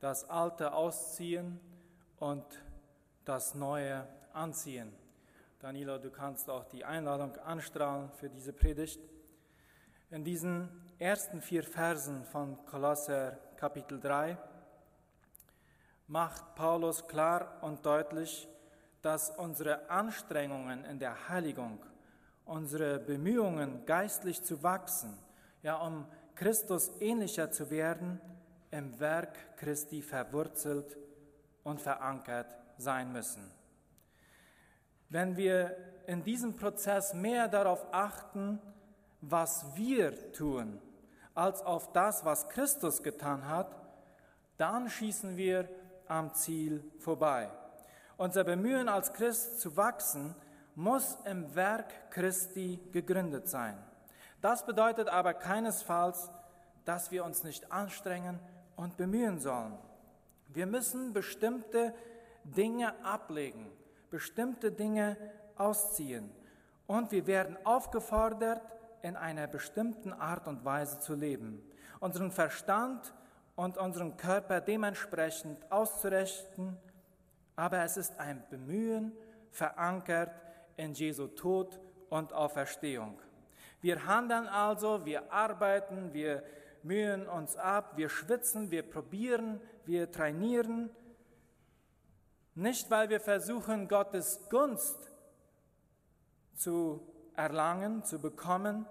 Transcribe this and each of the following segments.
das Alte ausziehen und das Neue anziehen. Danilo, du kannst auch die Einladung anstrahlen für diese Predigt. In diesen ersten vier Versen von Kolosser Kapitel 3 macht Paulus klar und deutlich, dass unsere Anstrengungen in der Heiligung, unsere Bemühungen, geistlich zu wachsen, ja, um Christus ähnlicher zu werden, im Werk Christi verwurzelt und verankert sein müssen. Wenn wir in diesem Prozess mehr darauf achten, was wir tun, als auf das, was Christus getan hat, dann schießen wir am Ziel vorbei. Unser Bemühen als Christ zu wachsen muss im Werk Christi gegründet sein. Das bedeutet aber keinesfalls, dass wir uns nicht anstrengen und bemühen sollen. Wir müssen bestimmte Dinge ablegen, bestimmte Dinge ausziehen und wir werden aufgefordert, in einer bestimmten Art und Weise zu leben, unseren Verstand und unseren Körper dementsprechend auszurichten, aber es ist ein Bemühen verankert in Jesu Tod und Auferstehung. Wir handeln also, wir arbeiten, wir mühen uns ab, wir schwitzen, wir probieren, wir trainieren, nicht weil wir versuchen, Gottes Gunst zu erlangen, zu bekommen,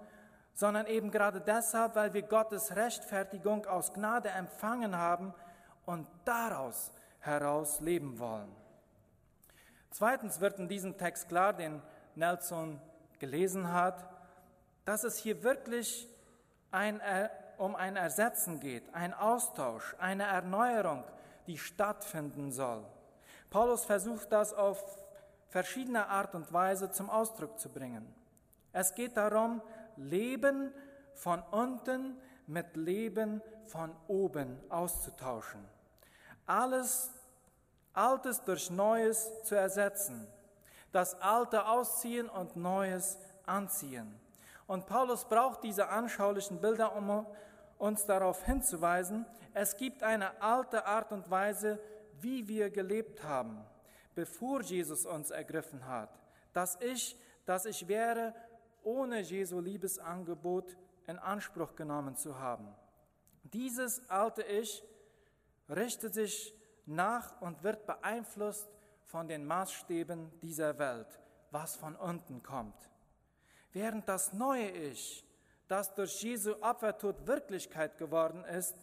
sondern eben gerade deshalb, weil wir Gottes Rechtfertigung aus Gnade empfangen haben und daraus heraus leben wollen. Zweitens wird in diesem Text klar, den Nelson gelesen hat, dass es hier wirklich ein, um ein Ersetzen geht, ein Austausch, eine Erneuerung, die stattfinden soll. Paulus versucht das auf verschiedene Art und Weise zum Ausdruck zu bringen. Es geht darum, Leben von unten mit Leben von oben auszutauschen. Alles Altes durch Neues zu ersetzen. Das Alte ausziehen und Neues anziehen. Und Paulus braucht diese anschaulichen Bilder, um uns darauf hinzuweisen, es gibt eine alte Art und Weise, wie wir gelebt haben, bevor Jesus uns ergriffen hat. Das Ich, das ich wäre, ohne Jesu Liebesangebot in Anspruch genommen zu haben. Dieses alte Ich richtet sich nach und wird beeinflusst von den Maßstäben dieser Welt, was von unten kommt. Während das neue Ich, das durch Jesu Opfertod Wirklichkeit geworden ist,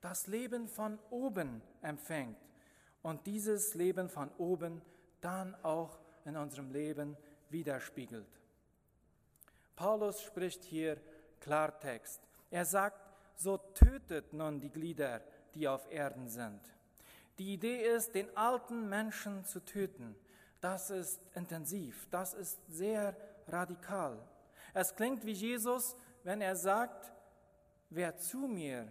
das Leben von oben empfängt und dieses Leben von oben dann auch in unserem Leben widerspiegelt. Paulus spricht hier Klartext. Er sagt, so tötet nun die Glieder, die auf Erden sind. Die Idee ist, den alten Menschen zu töten. Das ist intensiv, das ist sehr radikal. Es klingt wie Jesus, wenn er sagt, wer zu mir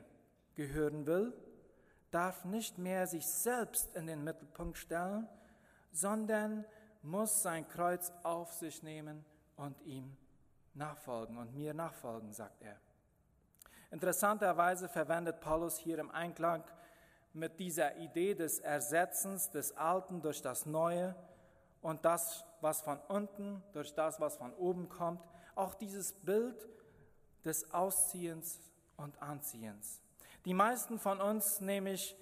gehören will, darf nicht mehr sich selbst in den Mittelpunkt stellen, sondern muss sein Kreuz auf sich nehmen und ihm nachfolgen und mir nachfolgen, sagt er. Interessanterweise verwendet Paulus hier im Einklang mit dieser Idee des Ersetzens des Alten durch das Neue und das, was von unten durch das, was von oben kommt, auch dieses Bild des Ausziehens und Anziehens. Die meisten von uns, nehme ich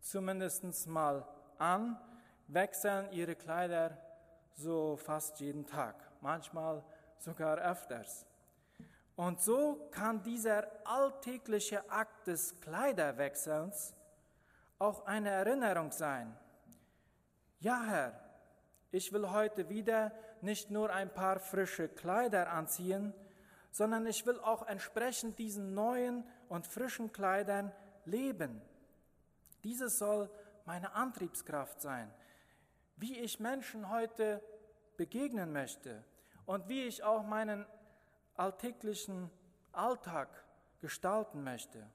zumindest mal an, wechseln ihre Kleider so fast jeden Tag, manchmal sogar öfters. Und so kann dieser alltägliche Akt des Kleiderwechselns auch eine Erinnerung sein. Ja, Herr, ich will heute wieder nicht nur ein paar frische Kleider anziehen, sondern ich will auch entsprechend diesen neuen und frischen Kleidern leben. Dieses soll meine Antriebskraft sein, wie ich Menschen heute begegnen möchte und wie ich auch meinen alltäglichen Alltag gestalten möchte.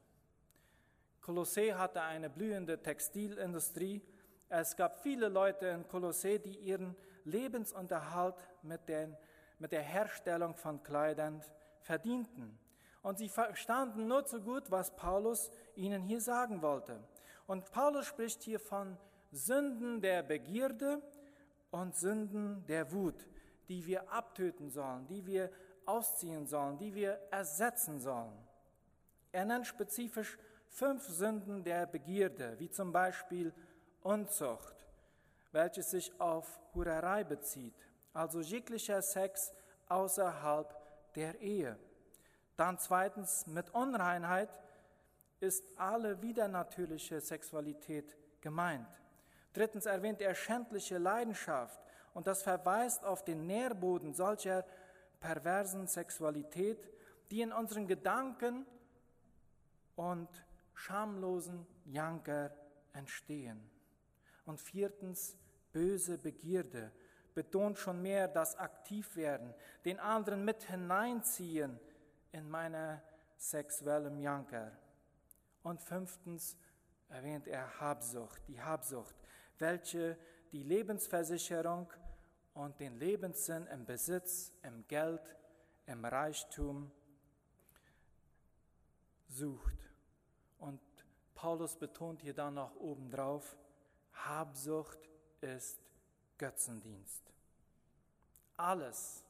Kolossee hatte eine blühende Textilindustrie. Es gab viele Leute in Kolossee, die ihren Lebensunterhalt mit, den, mit der Herstellung von Kleidern verdienten. Und sie verstanden nur zu gut, was Paulus ihnen hier sagen wollte. Und Paulus spricht hier von Sünden der Begierde und Sünden der Wut, die wir abtöten sollen, die wir ausziehen sollen, die wir ersetzen sollen. Er nennt spezifisch fünf Sünden der Begierde, wie zum Beispiel Unzucht, welches sich auf Hurerei bezieht, also jeglicher Sex außerhalb der Ehe. Dann zweitens mit Unreinheit ist alle widernatürliche Sexualität gemeint. Drittens erwähnt er schändliche Leidenschaft und das verweist auf den Nährboden solcher perversen Sexualität, die in unseren Gedanken und schamlosen Janker entstehen. Und viertens böse Begierde betont schon mehr das Aktivwerden, den anderen mit hineinziehen in meine sexuellen Janker. Und fünftens erwähnt er Habsucht, die Habsucht, welche die Lebensversicherung und den Lebenssinn im Besitz, im Geld, im Reichtum sucht. Und Paulus betont hier dann noch obendrauf, Habsucht ist Götzendienst. Alles,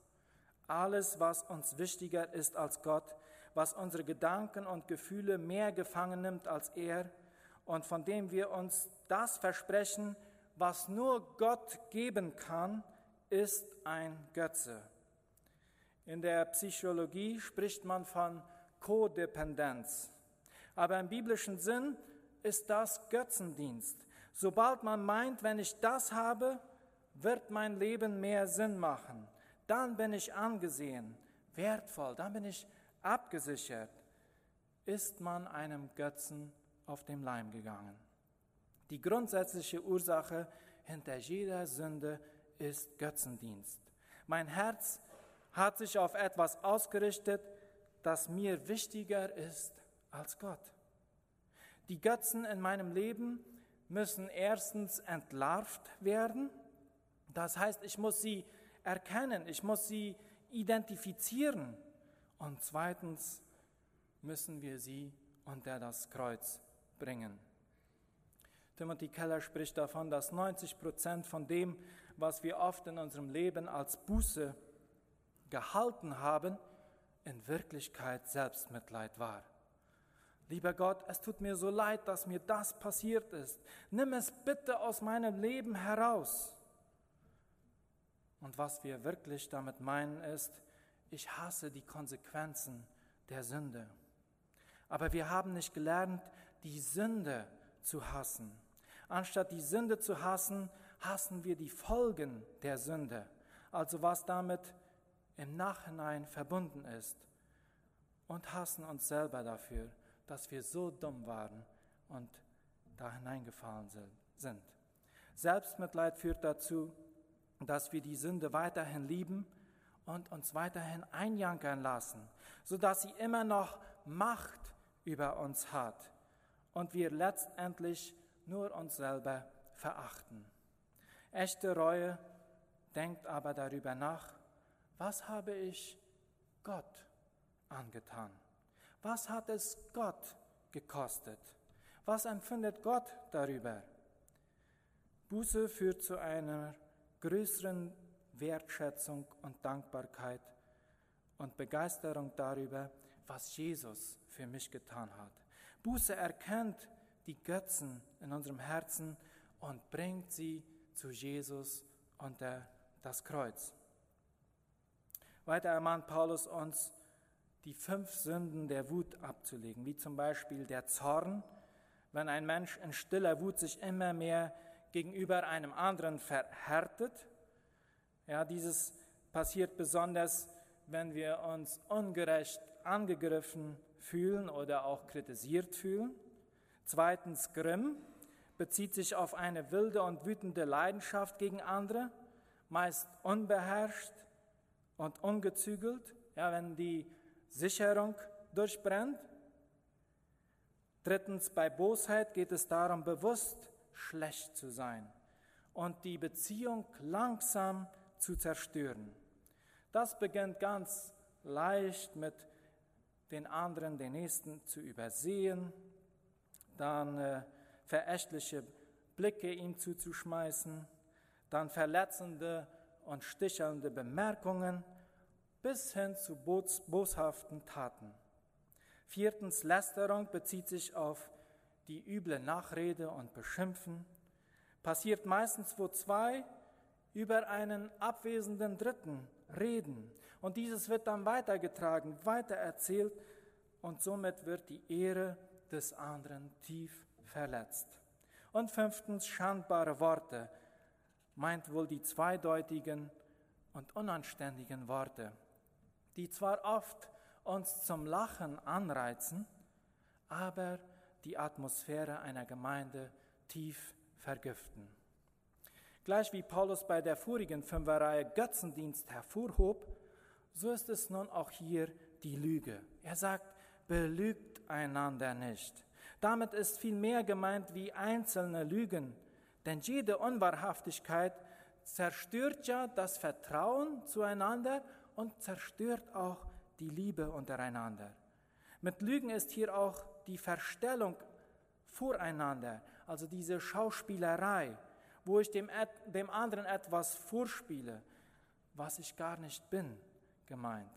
alles, was uns wichtiger ist als Gott, was unsere Gedanken und Gefühle mehr gefangen nimmt als er und von dem wir uns das versprechen, was nur Gott geben kann, ist ein Götze. In der Psychologie spricht man von Kodependenz. Aber im biblischen Sinn ist das Götzendienst. Sobald man meint, wenn ich das habe, wird mein Leben mehr Sinn machen. Dann bin ich angesehen, wertvoll, dann bin ich abgesichert. Ist man einem Götzen auf dem Leim gegangen. Die grundsätzliche Ursache hinter jeder Sünde ist Götzendienst. Mein Herz hat sich auf etwas ausgerichtet, das mir wichtiger ist als Gott. Die Götzen in meinem Leben müssen erstens entlarvt werden. Das heißt, ich muss sie erkennen, ich muss sie identifizieren. Und zweitens müssen wir sie unter das Kreuz bringen. Timothy Keller spricht davon, dass 90 Prozent von dem, was wir oft in unserem Leben als Buße gehalten haben, in Wirklichkeit Selbstmitleid war. Lieber Gott, es tut mir so leid, dass mir das passiert ist. Nimm es bitte aus meinem Leben heraus. Und was wir wirklich damit meinen ist, ich hasse die Konsequenzen der Sünde. Aber wir haben nicht gelernt, die Sünde zu hassen. Anstatt die Sünde zu hassen, hassen wir die Folgen der Sünde, also was damit im Nachhinein verbunden ist, und hassen uns selber dafür, dass wir so dumm waren und da hineingefallen sind. Selbstmitleid führt dazu, dass wir die Sünde weiterhin lieben und uns weiterhin einjankern lassen, sodass sie immer noch Macht über uns hat und wir letztendlich nur uns selber verachten. Echte Reue denkt aber darüber nach, was habe ich Gott angetan? Was hat es Gott gekostet? Was empfindet Gott darüber? Buße führt zu einer größeren Wertschätzung und Dankbarkeit und Begeisterung darüber, was Jesus für mich getan hat. Buße erkennt die Götzen in unserem Herzen und bringt sie zu Jesus unter das Kreuz. Weiter ermahnt Paulus uns, die fünf Sünden der Wut abzulegen, wie zum Beispiel der Zorn, wenn ein Mensch in stiller Wut sich immer mehr gegenüber einem anderen verhärtet. Ja, dieses passiert besonders, wenn wir uns ungerecht angegriffen fühlen oder auch kritisiert fühlen. Zweitens Grimm bezieht sich auf eine wilde und wütende Leidenschaft gegen andere, meist unbeherrscht und ungezügelt, ja, wenn die Sicherung durchbrennt. Drittens, bei Bosheit geht es darum, bewusst schlecht zu sein und die Beziehung langsam zu zerstören. Das beginnt ganz leicht mit den anderen, den Nächsten zu übersehen. Dann äh, verächtliche Blicke ihm zuzuschmeißen, dann verletzende und stichelnde Bemerkungen bis hin zu boshaften Taten. Viertens, Lästerung bezieht sich auf die üble Nachrede und Beschimpfen. Passiert meistens, wo zwei über einen abwesenden Dritten reden. Und dieses wird dann weitergetragen, weitererzählt und somit wird die Ehre des anderen tief verletzt. Und fünftens, schandbare Worte meint wohl die zweideutigen und unanständigen Worte, die zwar oft uns zum Lachen anreizen, aber die Atmosphäre einer Gemeinde tief vergiften. Gleich wie Paulus bei der vorigen Fünferreihe Götzendienst hervorhob, so ist es nun auch hier die Lüge. Er sagt, belügt einander nicht. Damit ist viel mehr gemeint wie einzelne Lügen, denn jede Unwahrhaftigkeit zerstört ja das Vertrauen zueinander und zerstört auch die Liebe untereinander. Mit Lügen ist hier auch die Verstellung voreinander, also diese Schauspielerei, wo ich dem, dem anderen etwas vorspiele, was ich gar nicht bin, gemeint.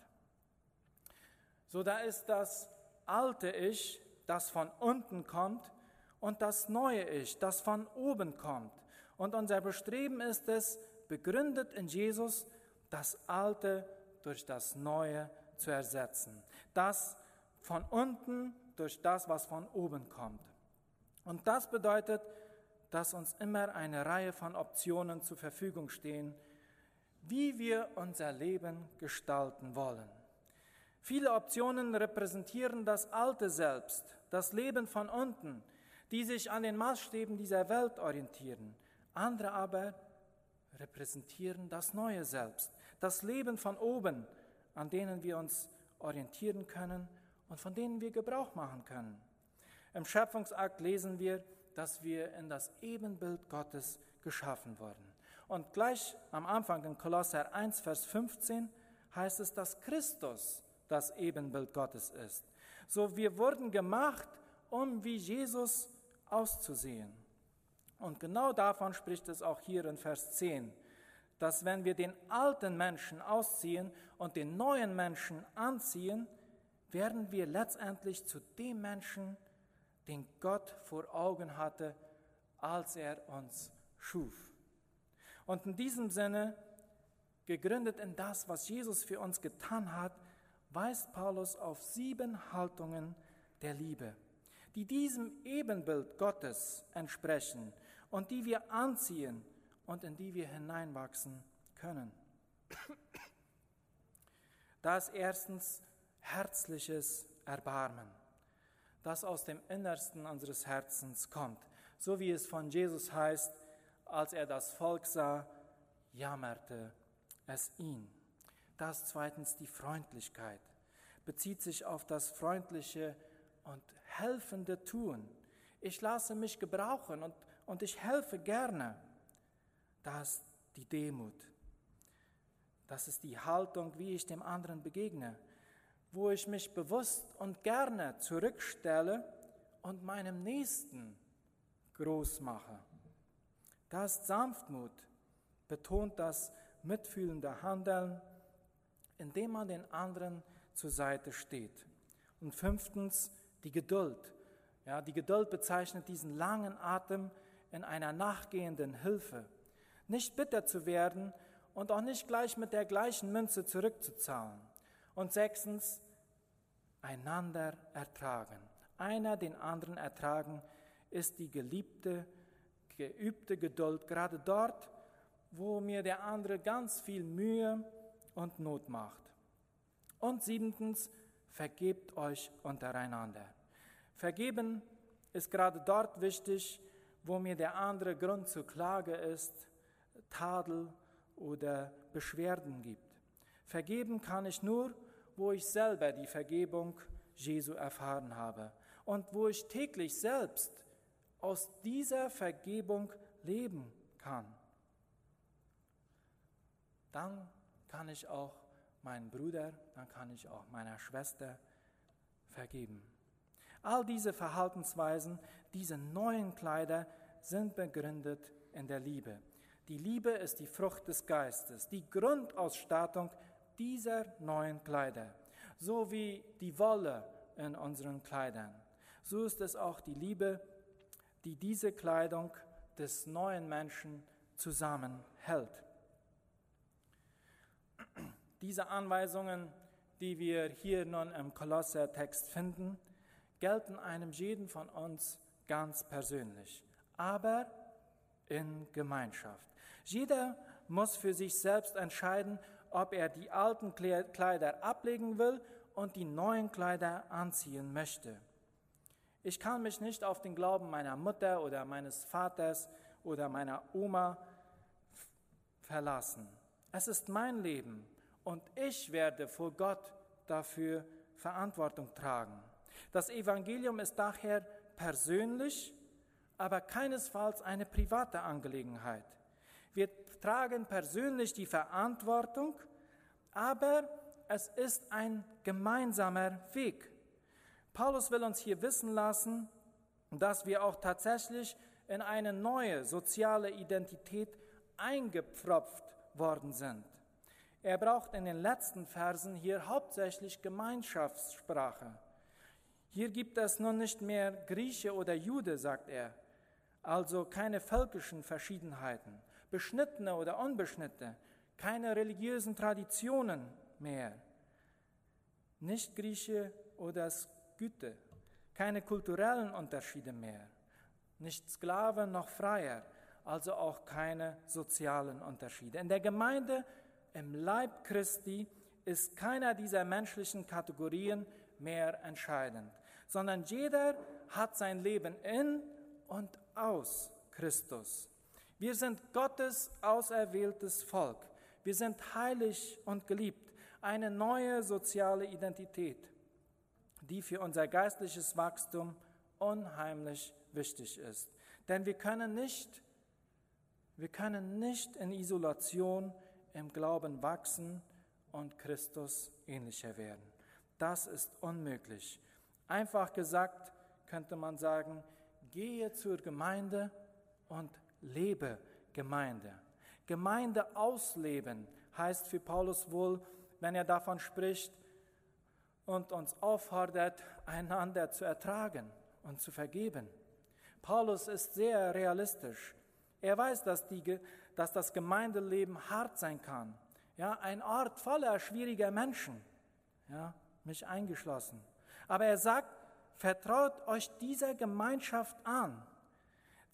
So da ist das alte Ich, das von unten kommt, und das neue Ich, das von oben kommt. Und unser Bestreben ist es, begründet in Jesus, das Alte durch das Neue zu ersetzen. Das von unten durch das, was von oben kommt. Und das bedeutet, dass uns immer eine Reihe von Optionen zur Verfügung stehen, wie wir unser Leben gestalten wollen. Viele Optionen repräsentieren das alte Selbst, das Leben von unten, die sich an den Maßstäben dieser Welt orientieren. Andere aber repräsentieren das neue Selbst, das Leben von oben, an denen wir uns orientieren können und von denen wir Gebrauch machen können. Im Schöpfungsakt lesen wir, dass wir in das Ebenbild Gottes geschaffen wurden. Und gleich am Anfang in Kolosser 1, Vers 15 heißt es, dass Christus das Ebenbild Gottes ist. So wir wurden gemacht, um wie Jesus auszusehen. Und genau davon spricht es auch hier in Vers 10, dass wenn wir den alten Menschen ausziehen und den neuen Menschen anziehen, werden wir letztendlich zu dem Menschen, den Gott vor Augen hatte, als er uns schuf. Und in diesem Sinne, gegründet in das, was Jesus für uns getan hat, weist Paulus auf sieben Haltungen der Liebe, die diesem Ebenbild Gottes entsprechen und die wir anziehen und in die wir hineinwachsen können. Da ist erstens herzliches Erbarmen, das aus dem Innersten unseres Herzens kommt, so wie es von Jesus heißt, als er das Volk sah, jammerte es ihn. Das zweitens die Freundlichkeit, bezieht sich auf das freundliche und helfende Tun. Ich lasse mich gebrauchen und, und ich helfe gerne. Das die Demut. Das ist die Haltung, wie ich dem anderen begegne wo ich mich bewusst und gerne zurückstelle und meinem Nächsten groß mache. Das Sanftmut betont das mitfühlende Handeln, indem man den anderen zur Seite steht. Und fünftens die Geduld. Ja, die Geduld bezeichnet diesen langen Atem in einer nachgehenden Hilfe. Nicht bitter zu werden und auch nicht gleich mit der gleichen Münze zurückzuzahlen. Und sechstens, einander ertragen. Einer den anderen ertragen ist die geliebte, geübte Geduld, gerade dort, wo mir der andere ganz viel Mühe und Not macht. Und siebentens, vergebt euch untereinander. Vergeben ist gerade dort wichtig, wo mir der andere Grund zur Klage ist, Tadel oder Beschwerden gibt. Vergeben kann ich nur, wo ich selber die Vergebung Jesu erfahren habe und wo ich täglich selbst aus dieser Vergebung leben kann. Dann kann ich auch meinen Bruder, dann kann ich auch meiner Schwester vergeben. All diese Verhaltensweisen, diese neuen Kleider sind begründet in der Liebe. Die Liebe ist die Frucht des Geistes, die Grundausstattung dieser neuen Kleider, so wie die Wolle in unseren Kleidern. So ist es auch die Liebe, die diese Kleidung des neuen Menschen zusammenhält. Diese Anweisungen, die wir hier nun im Kolossertext finden, gelten einem jeden von uns ganz persönlich, aber in Gemeinschaft. Jeder muss für sich selbst entscheiden, ob er die alten Kleider ablegen will und die neuen Kleider anziehen möchte. Ich kann mich nicht auf den Glauben meiner Mutter oder meines Vaters oder meiner Oma verlassen. Es ist mein Leben und ich werde vor Gott dafür Verantwortung tragen. Das Evangelium ist daher persönlich, aber keinesfalls eine private Angelegenheit. Wir tragen persönlich die Verantwortung, aber es ist ein gemeinsamer Weg. Paulus will uns hier wissen lassen, dass wir auch tatsächlich in eine neue soziale Identität eingepfropft worden sind. Er braucht in den letzten Versen hier hauptsächlich Gemeinschaftssprache. Hier gibt es nun nicht mehr Grieche oder Jude, sagt er, also keine völkischen Verschiedenheiten, beschnittene oder unbeschnittene, keine religiösen Traditionen mehr, nicht Grieche oder Güte, keine kulturellen Unterschiede mehr, nicht Sklaven noch Freier, also auch keine sozialen Unterschiede. In der Gemeinde, im Leib Christi, ist keiner dieser menschlichen Kategorien mehr entscheidend, sondern jeder hat sein Leben in und aus Christus. Wir sind Gottes auserwähltes Volk. Wir sind heilig und geliebt. Eine neue soziale Identität, die für unser geistliches Wachstum unheimlich wichtig ist. Denn wir können nicht, wir können nicht in Isolation im Glauben wachsen und Christus ähnlicher werden. Das ist unmöglich. Einfach gesagt könnte man sagen, gehe zur Gemeinde und lebe Gemeinde. Gemeinde ausleben heißt für Paulus wohl, wenn er davon spricht und uns auffordert, einander zu ertragen und zu vergeben. Paulus ist sehr realistisch. Er weiß, dass, die, dass das Gemeindeleben hart sein kann. Ja, ein Ort voller schwieriger Menschen. Ja, mich eingeschlossen. Aber er sagt, vertraut euch dieser Gemeinschaft an.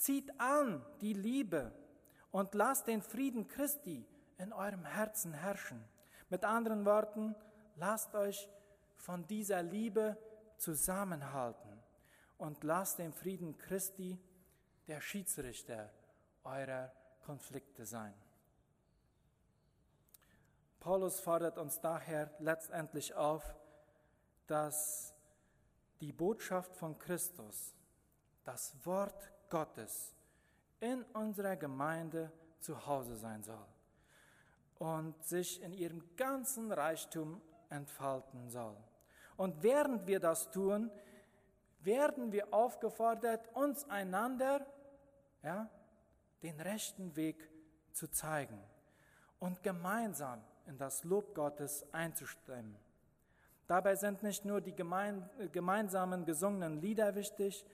Zieht an die Liebe und lasst den Frieden Christi in eurem Herzen herrschen. Mit anderen Worten, lasst euch von dieser Liebe zusammenhalten und lasst den Frieden Christi der Schiedsrichter eurer Konflikte sein. Paulus fordert uns daher letztendlich auf, dass die Botschaft von Christus, das Wort Gottes in unserer Gemeinde zu Hause sein soll und sich in ihrem ganzen Reichtum entfalten soll. Und während wir das tun, werden wir aufgefordert, uns einander ja, den rechten Weg zu zeigen und gemeinsam in das Lob Gottes einzustimmen. Dabei sind nicht nur die gemein, gemeinsamen gesungenen Lieder wichtig,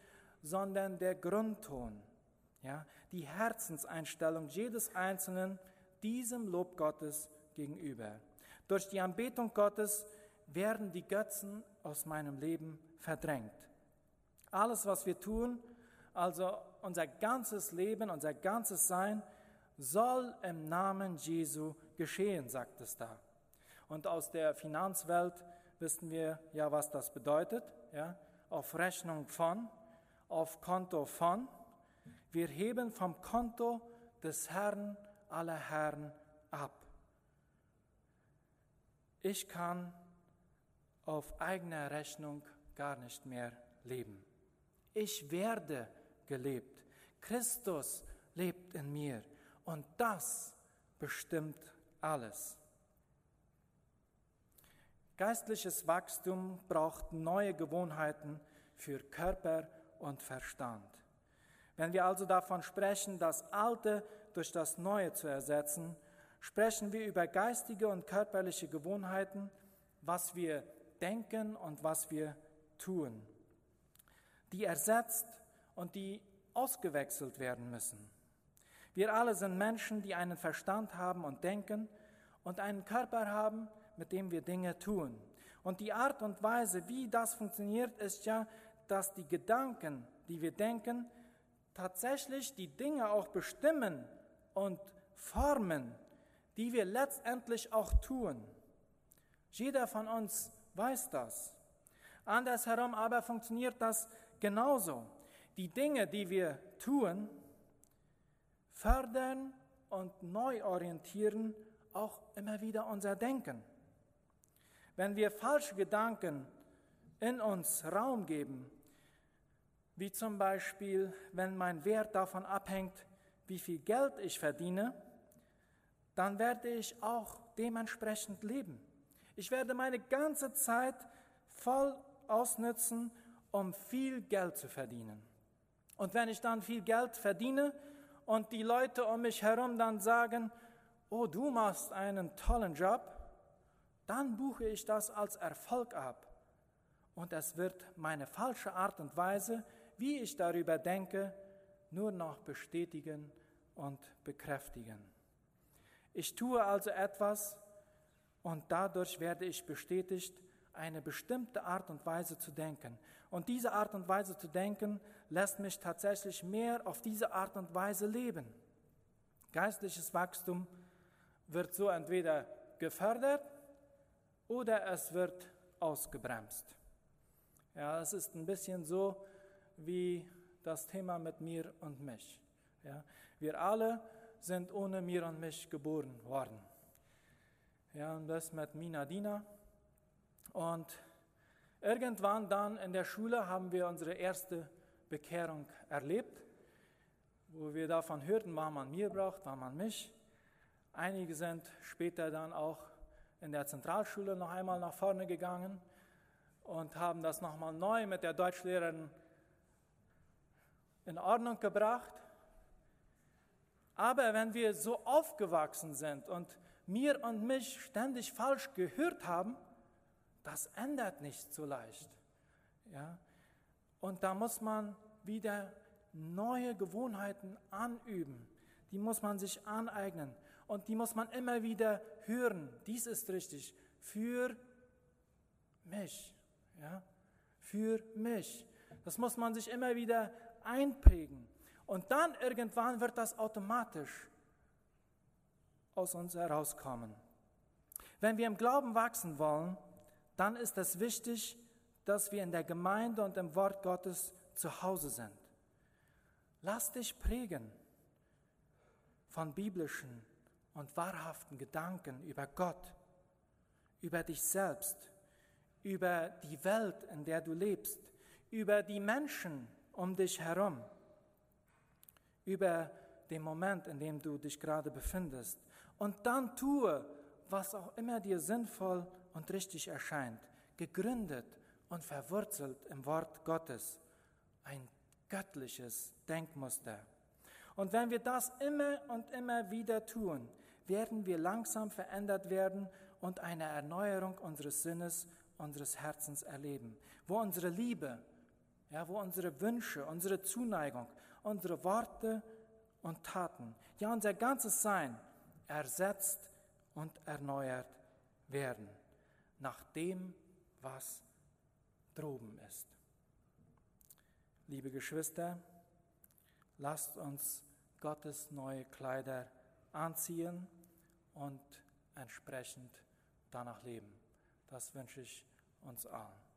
sondern der Grundton, ja, die Herzenseinstellung jedes Einzelnen diesem Lob Gottes gegenüber. Durch die Anbetung Gottes werden die Götzen aus meinem Leben verdrängt. Alles, was wir tun, also unser ganzes Leben, unser ganzes Sein, soll im Namen Jesu geschehen, sagt es da. Und aus der Finanzwelt wissen wir ja, was das bedeutet. Ja? Auf Rechnung von, auf Konto von. Wir heben vom Konto des Herrn aller Herren ab. Ich kann auf eigener Rechnung gar nicht mehr leben. Ich werde gelebt. Christus lebt in mir und das bestimmt alles. Geistliches Wachstum braucht neue Gewohnheiten für Körper und Verstand. Wenn wir also davon sprechen, das Alte durch das Neue zu ersetzen, sprechen wir über geistige und körperliche Gewohnheiten, was wir denken und was wir tun, die ersetzt und die ausgewechselt werden müssen. Wir alle sind Menschen, die einen Verstand haben und denken und einen Körper haben, mit dem wir Dinge tun. Und die Art und Weise, wie das funktioniert, ist ja, dass die Gedanken, die wir denken, tatsächlich die Dinge auch bestimmen und formen, die wir letztendlich auch tun. Jeder von uns weiß das. Andersherum aber funktioniert das genauso. Die Dinge, die wir tun, fördern und neu orientieren auch immer wieder unser Denken. Wenn wir falsche Gedanken in uns Raum geben, wie zum Beispiel, wenn mein Wert davon abhängt, wie viel Geld ich verdiene, dann werde ich auch dementsprechend leben. Ich werde meine ganze Zeit voll ausnutzen, um viel Geld zu verdienen. Und wenn ich dann viel Geld verdiene und die Leute um mich herum dann sagen, oh, du machst einen tollen Job, dann buche ich das als Erfolg ab. Und es wird meine falsche Art und Weise, wie ich darüber denke, nur noch bestätigen und bekräftigen. Ich tue also etwas und dadurch werde ich bestätigt, eine bestimmte Art und Weise zu denken. Und diese Art und Weise zu denken lässt mich tatsächlich mehr auf diese Art und Weise leben. Geistliches Wachstum wird so entweder gefördert oder es wird ausgebremst. Ja, es ist ein bisschen so wie das Thema mit mir und mich. Ja, wir alle sind ohne mir und mich geboren worden. Ja, und das mit Mina Dina. Und irgendwann dann in der Schule haben wir unsere erste Bekehrung erlebt, wo wir davon hörten, wann man mir braucht, wann man mich. Einige sind später dann auch in der Zentralschule noch einmal nach vorne gegangen und haben das nochmal neu mit der Deutschlehrerin in Ordnung gebracht. Aber wenn wir so aufgewachsen sind und mir und mich ständig falsch gehört haben, das ändert nicht so leicht. Ja? Und da muss man wieder neue Gewohnheiten anüben. Die muss man sich aneignen und die muss man immer wieder hören. Dies ist richtig für mich. Ja? Für mich. Das muss man sich immer wieder einprägen. Und dann irgendwann wird das automatisch aus uns herauskommen. Wenn wir im Glauben wachsen wollen, dann ist es wichtig, dass wir in der Gemeinde und im Wort Gottes zu Hause sind. Lass dich prägen von biblischen und wahrhaften Gedanken über Gott, über dich selbst, über die Welt, in der du lebst, über die Menschen um dich herum, über den Moment, in dem du dich gerade befindest. Und dann tue, was auch immer dir sinnvoll und richtig erscheint, gegründet und verwurzelt im Wort Gottes. Ein göttliches Denkmuster. Und wenn wir das immer und immer wieder tun, werden wir langsam verändert werden und eine Erneuerung unseres Sinnes, unseres Herzens erleben, wo unsere Liebe, ja, wo unsere Wünsche, unsere Zuneigung, unsere Worte und Taten, ja unser ganzes Sein ersetzt und erneuert werden nach dem, was droben ist. Liebe Geschwister, lasst uns Gottes neue Kleider anziehen und entsprechend danach leben. Das wünsche ich uns allen.